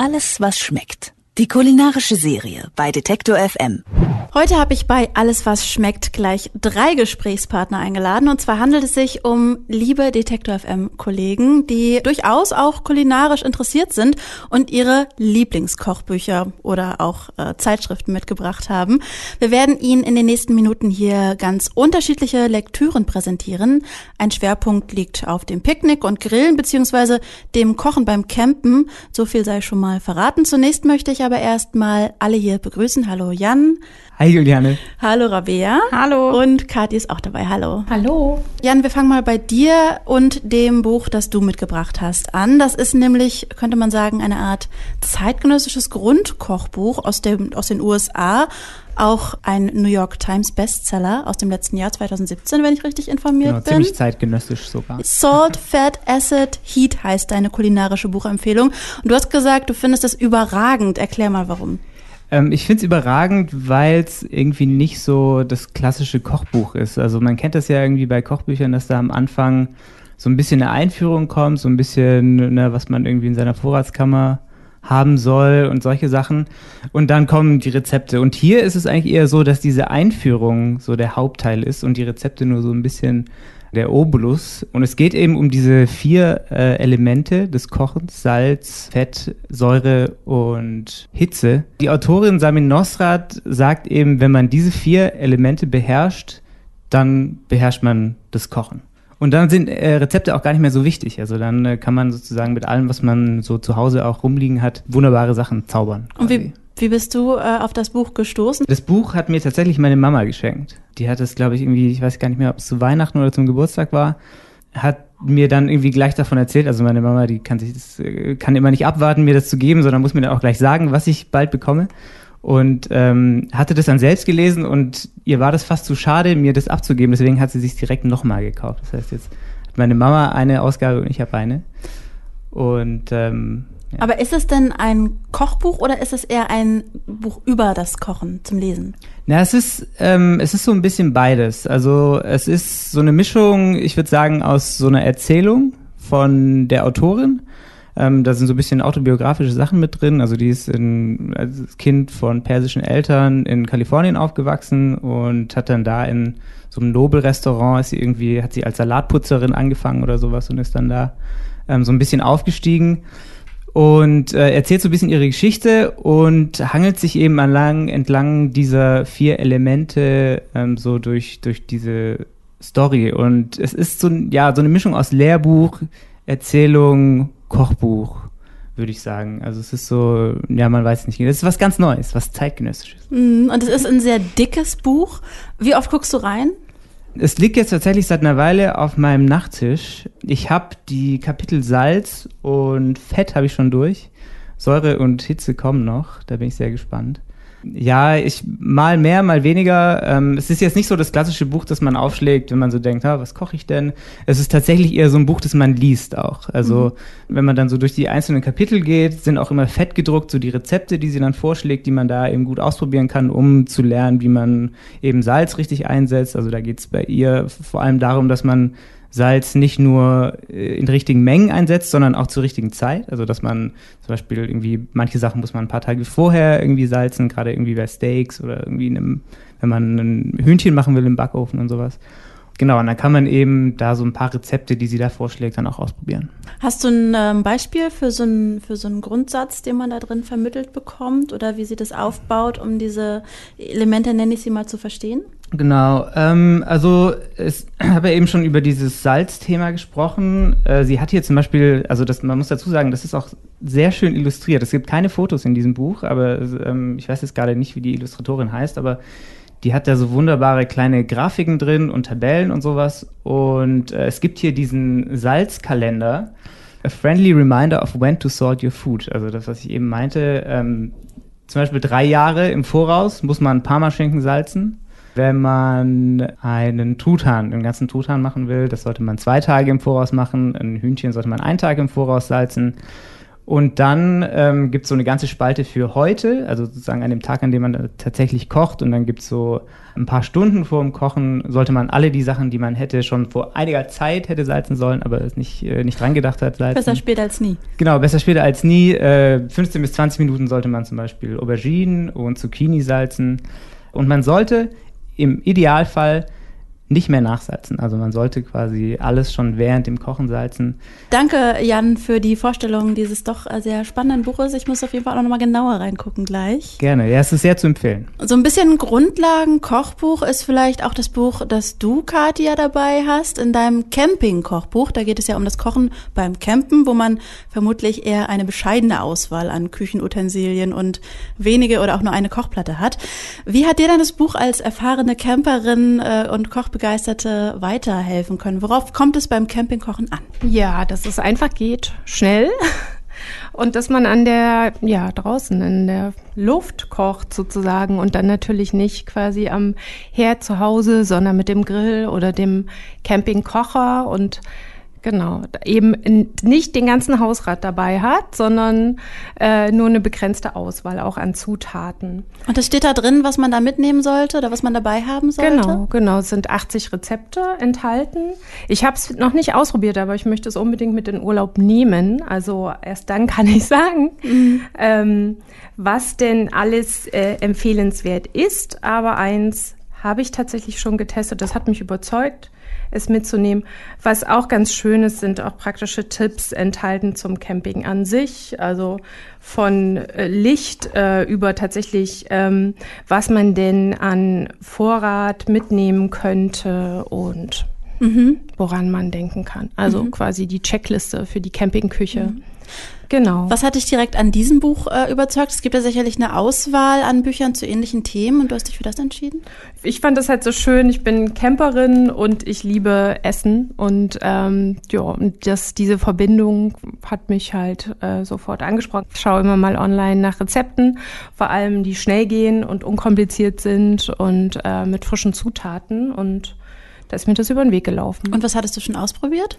Alles, was schmeckt. Die kulinarische Serie bei Detektor FM. Heute habe ich bei Alles, was schmeckt gleich drei Gesprächspartner eingeladen. Und zwar handelt es sich um liebe Detektor FM-Kollegen, die durchaus auch kulinarisch interessiert sind und ihre Lieblingskochbücher oder auch äh, Zeitschriften mitgebracht haben. Wir werden Ihnen in den nächsten Minuten hier ganz unterschiedliche Lektüren präsentieren. Ein Schwerpunkt liegt auf dem Picknick und Grillen beziehungsweise dem Kochen beim Campen. So viel sei schon mal verraten. Zunächst möchte ich aber erstmal alle hier begrüßen. Hallo Jan. Hi Juliane. Hallo Rabea. Hallo. Und Kathi ist auch dabei. Hallo. Hallo. Jan, wir fangen mal bei dir und dem Buch, das du mitgebracht hast, an. Das ist nämlich, könnte man sagen, eine Art zeitgenössisches Grundkochbuch aus, dem, aus den USA. Auch ein New York Times Bestseller aus dem letzten Jahr 2017, wenn ich richtig informiert genau, bin. Ziemlich zeitgenössisch sogar. Salt, Fat, Acid, Heat heißt deine kulinarische Buchempfehlung. Und du hast gesagt, du findest das überragend. Erklär mal warum. Ähm, ich finde es überragend, weil es irgendwie nicht so das klassische Kochbuch ist. Also man kennt das ja irgendwie bei Kochbüchern, dass da am Anfang so ein bisschen eine Einführung kommt, so ein bisschen, ne, was man irgendwie in seiner Vorratskammer haben soll und solche Sachen. Und dann kommen die Rezepte. Und hier ist es eigentlich eher so, dass diese Einführung so der Hauptteil ist und die Rezepte nur so ein bisschen der Obolus. Und es geht eben um diese vier äh, Elemente des Kochens, Salz, Fett, Säure und Hitze. Die Autorin Samin Nosrat sagt eben, wenn man diese vier Elemente beherrscht, dann beherrscht man das Kochen. Und dann sind äh, Rezepte auch gar nicht mehr so wichtig. Also dann äh, kann man sozusagen mit allem, was man so zu Hause auch rumliegen hat, wunderbare Sachen zaubern. Quasi. Und wie, wie bist du äh, auf das Buch gestoßen? Das Buch hat mir tatsächlich meine Mama geschenkt. Die hat es, glaube ich, irgendwie, ich weiß gar nicht mehr, ob es zu Weihnachten oder zum Geburtstag war, hat mir dann irgendwie gleich davon erzählt. Also meine Mama, die kann sich das, äh, kann immer nicht abwarten, mir das zu geben, sondern muss mir dann auch gleich sagen, was ich bald bekomme. Und ähm, hatte das dann selbst gelesen und ihr war das fast zu schade, mir das abzugeben. Deswegen hat sie sich direkt nochmal gekauft. Das heißt, jetzt hat meine Mama eine Ausgabe und ich habe eine. Und ähm, ja. Aber ist es denn ein Kochbuch oder ist es eher ein Buch über das Kochen zum Lesen? Na, es ist, ähm, es ist so ein bisschen beides. Also es ist so eine Mischung, ich würde sagen, aus so einer Erzählung von der Autorin. Ähm, da sind so ein bisschen autobiografische Sachen mit drin. Also die ist in, als Kind von persischen Eltern in Kalifornien aufgewachsen und hat dann da in so einem Nobelrestaurant ist sie irgendwie, hat sie als Salatputzerin angefangen oder sowas und ist dann da ähm, so ein bisschen aufgestiegen und äh, erzählt so ein bisschen ihre Geschichte und hangelt sich eben entlang, entlang dieser vier Elemente ähm, so durch, durch diese Story. Und es ist so, ja, so eine Mischung aus Lehrbuch, Erzählung, Kochbuch, würde ich sagen. Also es ist so, ja, man weiß nicht. Es ist was ganz Neues, was zeitgenössisches. Mm, und es ist ein sehr dickes Buch. Wie oft guckst du rein? Es liegt jetzt tatsächlich seit einer Weile auf meinem Nachttisch. Ich habe die Kapitel Salz und Fett habe ich schon durch. Säure und Hitze kommen noch. Da bin ich sehr gespannt. Ja, ich mal mehr, mal weniger. Ähm, es ist jetzt nicht so das klassische Buch, das man aufschlägt, wenn man so denkt, ah, was koche ich denn? Es ist tatsächlich eher so ein Buch, das man liest auch. Also mhm. wenn man dann so durch die einzelnen Kapitel geht, sind auch immer fett gedruckt, so die Rezepte, die sie dann vorschlägt, die man da eben gut ausprobieren kann, um zu lernen, wie man eben Salz richtig einsetzt. Also da geht es bei ihr vor allem darum, dass man Salz nicht nur äh, in richtigen Mengen einsetzt, sondern auch zur richtigen Zeit. Also dass man zum Beispiel irgendwie, manche Sachen muss man ein paar Tage vorher irgendwie salzen, gerade irgendwie bei Steaks oder irgendwie in einem, wenn man ein Hühnchen machen will im Backofen und sowas. Genau, und dann kann man eben da so ein paar Rezepte, die sie da vorschlägt, dann auch ausprobieren. Hast du ein ähm, Beispiel für so, ein, für so einen Grundsatz, den man da drin vermittelt bekommt oder wie sie das aufbaut, um diese Elemente, nenne ich sie mal, zu verstehen? Genau, ähm, also ich habe ja eben schon über dieses Salzthema gesprochen. Äh, sie hat hier zum Beispiel, also das, man muss dazu sagen, das ist auch sehr schön illustriert. Es gibt keine Fotos in diesem Buch, aber ähm, ich weiß jetzt gerade nicht, wie die Illustratorin heißt, aber die hat da so wunderbare kleine Grafiken drin und Tabellen und sowas. Und äh, es gibt hier diesen Salzkalender. A friendly reminder of when to salt your food. Also das, was ich eben meinte. Ähm, zum Beispiel drei Jahre im Voraus muss man Parmaschinken salzen. Wenn man einen Truthahn, einen ganzen Truthahn machen will, das sollte man zwei Tage im Voraus machen. Ein Hühnchen sollte man einen Tag im Voraus salzen. Und dann ähm, gibt es so eine ganze Spalte für heute, also sozusagen an dem Tag, an dem man tatsächlich kocht. Und dann gibt es so ein paar Stunden vor dem Kochen, sollte man alle die Sachen, die man hätte, schon vor einiger Zeit hätte salzen sollen, aber es nicht, äh, nicht dran gedacht hat, salzen. Besser später als nie. Genau, besser später als nie. Äh, 15 bis 20 Minuten sollte man zum Beispiel Auberginen und Zucchini salzen. Und man sollte im Idealfall nicht mehr nachsalzen. Also man sollte quasi alles schon während dem Kochen salzen. Danke, Jan, für die Vorstellung dieses doch sehr spannenden Buches. Ich muss auf jeden Fall auch nochmal genauer reingucken gleich. Gerne, ja, es ist sehr zu empfehlen. So ein bisschen Grundlagen-Kochbuch ist vielleicht auch das Buch, das du, Katia, dabei hast, in deinem Camping-Kochbuch. Da geht es ja um das Kochen beim Campen, wo man vermutlich eher eine bescheidene Auswahl an Küchenutensilien und wenige oder auch nur eine Kochplatte hat. Wie hat dir denn das Buch als erfahrene Camperin äh, und Kochbegeisterte Begeisterte weiterhelfen können? Worauf kommt es beim Campingkochen an? Ja, dass es einfach geht, schnell. Und dass man an der, ja, draußen in der Luft kocht sozusagen und dann natürlich nicht quasi am Herd zu Hause, sondern mit dem Grill oder dem Campingkocher und Genau, eben nicht den ganzen Hausrat dabei hat, sondern äh, nur eine begrenzte Auswahl auch an Zutaten. Und das steht da drin, was man da mitnehmen sollte oder was man dabei haben sollte? Genau, genau, es sind 80 Rezepte enthalten. Ich habe es noch nicht ausprobiert, aber ich möchte es unbedingt mit in Urlaub nehmen. Also erst dann kann ich sagen, mhm. ähm, was denn alles äh, empfehlenswert ist. Aber eins habe ich tatsächlich schon getestet, das hat mich überzeugt es mitzunehmen. Was auch ganz schön ist, sind auch praktische Tipps enthalten zum Camping an sich, also von äh, Licht äh, über tatsächlich, ähm, was man denn an Vorrat mitnehmen könnte und mhm. woran man denken kann. Also mhm. quasi die Checkliste für die Campingküche. Mhm. Genau. Was hat dich direkt an diesem Buch äh, überzeugt? Es gibt ja sicherlich eine Auswahl an Büchern zu ähnlichen Themen und du hast dich für das entschieden? Ich fand das halt so schön. Ich bin Camperin und ich liebe Essen und ähm, ja, und das, diese Verbindung hat mich halt äh, sofort angesprochen. Ich schaue immer mal online nach Rezepten, vor allem die schnell gehen und unkompliziert sind und äh, mit frischen Zutaten und da ist mir das über den Weg gelaufen. Und was hattest du schon ausprobiert?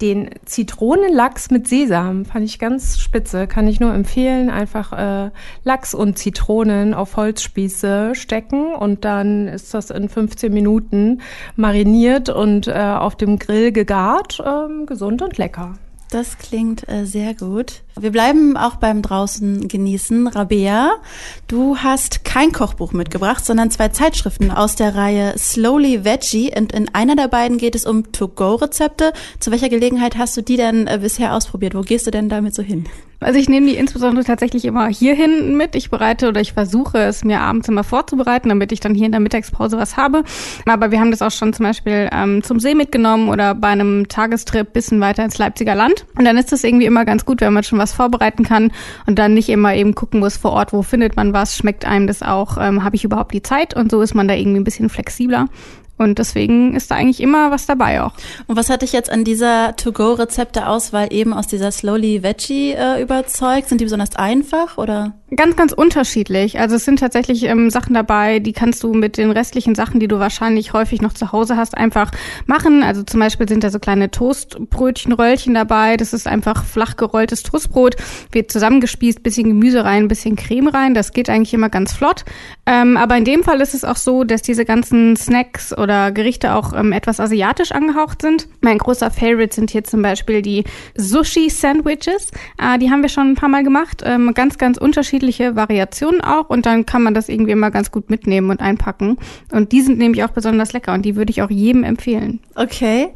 Den Zitronenlachs mit Sesam fand ich ganz spitze. Kann ich nur empfehlen. Einfach äh, Lachs und Zitronen auf Holzspieße stecken und dann ist das in 15 Minuten mariniert und äh, auf dem Grill gegart. Ähm, gesund und lecker. Das klingt äh, sehr gut. Wir bleiben auch beim draußen genießen. Rabea, du hast kein Kochbuch mitgebracht, sondern zwei Zeitschriften aus der Reihe Slowly Veggie und in einer der beiden geht es um To-Go-Rezepte. Zu welcher Gelegenheit hast du die denn äh, bisher ausprobiert? Wo gehst du denn damit so hin? Also ich nehme die insbesondere tatsächlich immer hier hinten mit. Ich bereite oder ich versuche es mir abends immer vorzubereiten, damit ich dann hier in der Mittagspause was habe. Aber wir haben das auch schon zum Beispiel ähm, zum See mitgenommen oder bei einem Tagestrip bisschen weiter ins Leipziger Land. Und dann ist das irgendwie immer ganz gut, wenn man schon was vorbereiten kann und dann nicht immer eben gucken muss vor Ort, wo findet man was, schmeckt einem das auch, ähm, habe ich überhaupt die Zeit und so ist man da irgendwie ein bisschen flexibler. Und deswegen ist da eigentlich immer was dabei auch. Und was hat dich jetzt an dieser To-Go-Rezepte-Auswahl eben aus dieser Slowly Veggie äh, überzeugt? Sind die besonders einfach oder? Ganz, ganz unterschiedlich. Also es sind tatsächlich ähm, Sachen dabei, die kannst du mit den restlichen Sachen, die du wahrscheinlich häufig noch zu Hause hast, einfach machen. Also zum Beispiel sind da so kleine Toastbrötchen, Röllchen dabei. Das ist einfach flach gerolltes Toastbrot, wird zusammengespießt, bisschen Gemüse rein, bisschen Creme rein. Das geht eigentlich immer ganz flott. Ähm, aber in dem Fall ist es auch so, dass diese ganzen Snacks oder Gerichte auch ähm, etwas asiatisch angehaucht sind. Mein großer Favorite sind hier zum Beispiel die Sushi-Sandwiches. Äh, die haben wir schon ein paar Mal gemacht. Ähm, ganz, ganz unterschiedliche Variationen auch. Und dann kann man das irgendwie immer ganz gut mitnehmen und einpacken. Und die sind nämlich auch besonders lecker und die würde ich auch jedem empfehlen. Okay.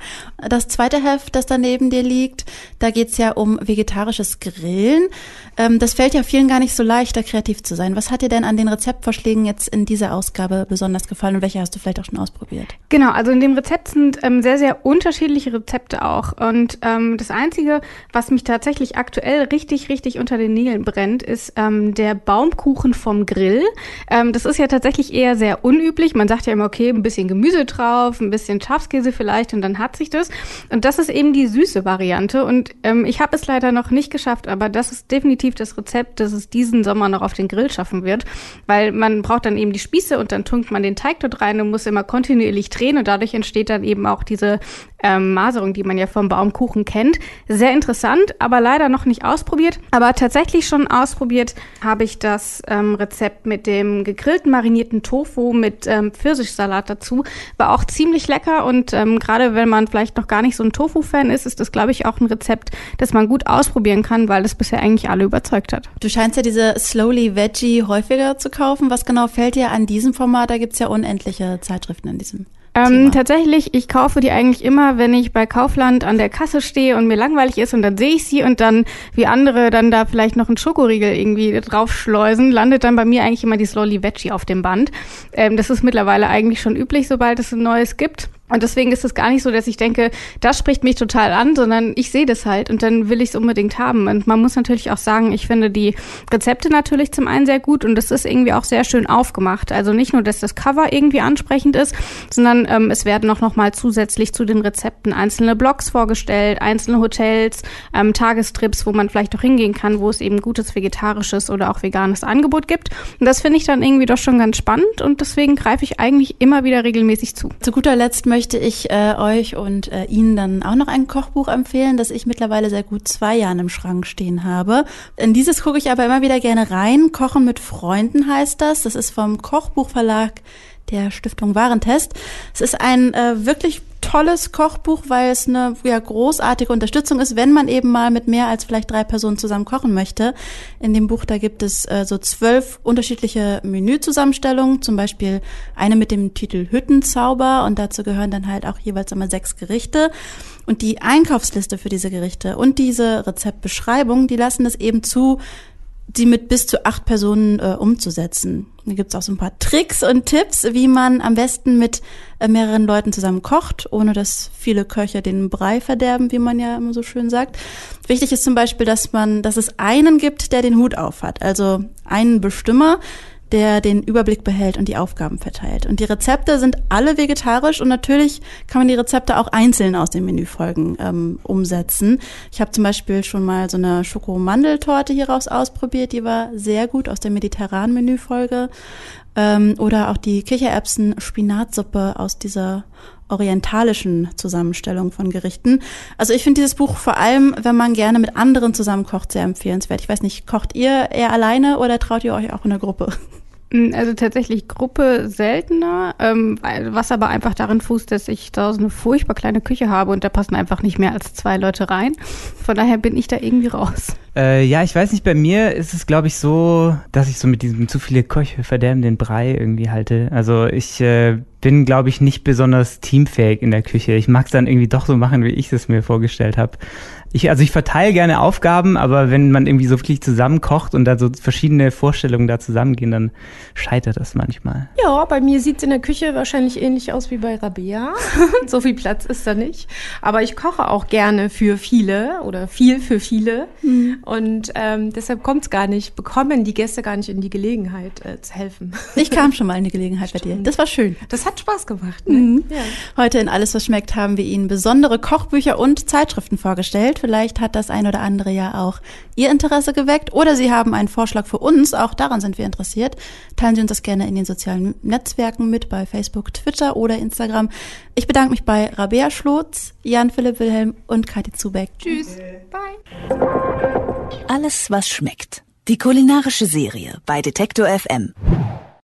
Das zweite Heft, das da neben dir liegt, da geht's ja um vegetarisches Grillen. Ähm, das fällt ja vielen gar nicht so leicht, da kreativ zu sein. Was hat dir denn an den Rezeptvorschlägen jetzt in dieser Ausgabe besonders gefallen und welche hast du vielleicht auch schon ausprobiert? Genau, also in dem Rezept sind ähm, sehr, sehr unterschiedliche Rezepte auch. Und ähm, das Einzige, was mich tatsächlich aktuell richtig, richtig unter den Nägeln brennt, ist ähm, der Baumkuchen vom Grill. Ähm, das ist ja tatsächlich eher sehr unüblich. Man sagt ja immer, okay, ein bisschen Gemüse drauf, ein bisschen Schafskäse vielleicht und dann hat sich das. Und das ist eben die süße Variante. Und ähm, ich habe es leider noch nicht geschafft, aber das ist definitiv das Rezept, das es diesen Sommer noch auf den Grill schaffen wird. Weil man braucht dann eben die Spieße und dann tunkt man den Teig dort rein und muss immer kontinuierlich drehen und dadurch entsteht dann eben auch diese ähm, Maserung, die man ja vom Baumkuchen kennt. Sehr interessant, aber leider noch nicht ausprobiert. Aber tatsächlich schon ausprobiert habe ich das ähm, Rezept mit dem gegrillten marinierten Tofu mit ähm, Pfirsichsalat dazu. War auch ziemlich lecker und ähm, gerade wenn man vielleicht noch gar nicht so ein Tofu-Fan ist, ist das, glaube ich, auch ein Rezept, das man gut ausprobieren kann, weil das bisher eigentlich alle überzeugt hat. Du scheinst ja diese Slowly Veggie häufiger zu kaufen. Was genau fällt dir an diesem Format? Da gibt's ja unendliche Zeitschriften in diesem. Ähm, tatsächlich, ich kaufe die eigentlich immer, wenn ich bei Kaufland an der Kasse stehe und mir langweilig ist und dann sehe ich sie und dann, wie andere dann da vielleicht noch einen Schokoriegel irgendwie draufschleusen, landet dann bei mir eigentlich immer die Slowly Veggie auf dem Band. Ähm, das ist mittlerweile eigentlich schon üblich, sobald es ein neues gibt. Und deswegen ist es gar nicht so, dass ich denke, das spricht mich total an, sondern ich sehe das halt und dann will ich es unbedingt haben. Und man muss natürlich auch sagen, ich finde die Rezepte natürlich zum einen sehr gut und es ist irgendwie auch sehr schön aufgemacht. Also nicht nur, dass das Cover irgendwie ansprechend ist, sondern ähm, es werden auch nochmal zusätzlich zu den Rezepten einzelne Blogs vorgestellt, einzelne Hotels, ähm, Tagestrips, wo man vielleicht auch hingehen kann, wo es eben gutes vegetarisches oder auch veganes Angebot gibt. Und das finde ich dann irgendwie doch schon ganz spannend und deswegen greife ich eigentlich immer wieder regelmäßig zu. Zu guter Letzt möchte ich äh, euch und äh, Ihnen dann auch noch ein Kochbuch empfehlen, das ich mittlerweile seit gut zwei Jahren im Schrank stehen habe. In dieses gucke ich aber immer wieder gerne rein. Kochen mit Freunden heißt das. Das ist vom Kochbuchverlag der Stiftung Warentest. Es ist ein äh, wirklich tolles Kochbuch, weil es eine ja, großartige Unterstützung ist, wenn man eben mal mit mehr als vielleicht drei Personen zusammen kochen möchte. In dem Buch, da gibt es äh, so zwölf unterschiedliche Menüzusammenstellungen, zum Beispiel eine mit dem Titel Hüttenzauber und dazu gehören dann halt auch jeweils immer sechs Gerichte. Und die Einkaufsliste für diese Gerichte und diese Rezeptbeschreibung, die lassen es eben zu, die mit bis zu acht Personen äh, umzusetzen. Da gibt's auch so ein paar Tricks und Tipps, wie man am besten mit äh, mehreren Leuten zusammen kocht, ohne dass viele Köche den Brei verderben, wie man ja immer so schön sagt. Wichtig ist zum Beispiel, dass man, dass es einen gibt, der den Hut auf hat, also einen Bestimmer, der den Überblick behält und die Aufgaben verteilt. Und die Rezepte sind alle vegetarisch und natürlich kann man die Rezepte auch einzeln aus den Menüfolgen ähm, umsetzen. Ich habe zum Beispiel schon mal so eine Schokomandeltorte hieraus ausprobiert, die war sehr gut aus der mediterranen Menüfolge. Ähm, oder auch die Kichererbsen-Spinatsuppe aus dieser orientalischen Zusammenstellung von Gerichten. Also ich finde dieses Buch vor allem, wenn man gerne mit anderen zusammenkocht, sehr empfehlenswert. Ich weiß nicht, kocht ihr eher alleine oder traut ihr euch auch in der Gruppe? Mm, also tatsächlich Gruppe seltener, ähm, was aber einfach darin fußt, dass ich da so eine furchtbar kleine Küche habe und da passen einfach nicht mehr als zwei Leute rein. Von daher bin ich da irgendwie raus. Äh, ja, ich weiß nicht, bei mir ist es, glaube ich, so, dass ich so mit diesem zu viele Köche verderben den Brei irgendwie halte. Also ich äh, bin, glaube ich, nicht besonders teamfähig in der Küche. Ich mag es dann irgendwie doch so machen, wie ich es mir vorgestellt habe. Ich, also ich verteile gerne Aufgaben, aber wenn man irgendwie so wirklich zusammen kocht und da so verschiedene Vorstellungen da zusammengehen, dann scheitert das manchmal. Ja, bei mir sieht es in der Küche wahrscheinlich ähnlich aus wie bei Rabea. so viel Platz ist da nicht. Aber ich koche auch gerne für viele oder viel für viele. Mhm. Und ähm, deshalb kommt es gar nicht, bekommen die Gäste gar nicht in die Gelegenheit äh, zu helfen. Ich kam schon mal in die Gelegenheit Stimmt. bei dir. Das war schön. Das hat Spaß gemacht. Ne? Mhm. Ja. Heute in Alles, was schmeckt, haben wir Ihnen besondere Kochbücher und Zeitschriften vorgestellt. Vielleicht hat das ein oder andere ja auch Ihr Interesse geweckt oder Sie haben einen Vorschlag für uns. Auch daran sind wir interessiert. Teilen Sie uns das gerne in den sozialen Netzwerken mit, bei Facebook, Twitter oder Instagram. Ich bedanke mich bei Rabea Schlotz, Jan-Philipp Wilhelm und Kathi Zubeck. Tschüss. Bye. Alles, was schmeckt. Die kulinarische Serie bei Detektor FM.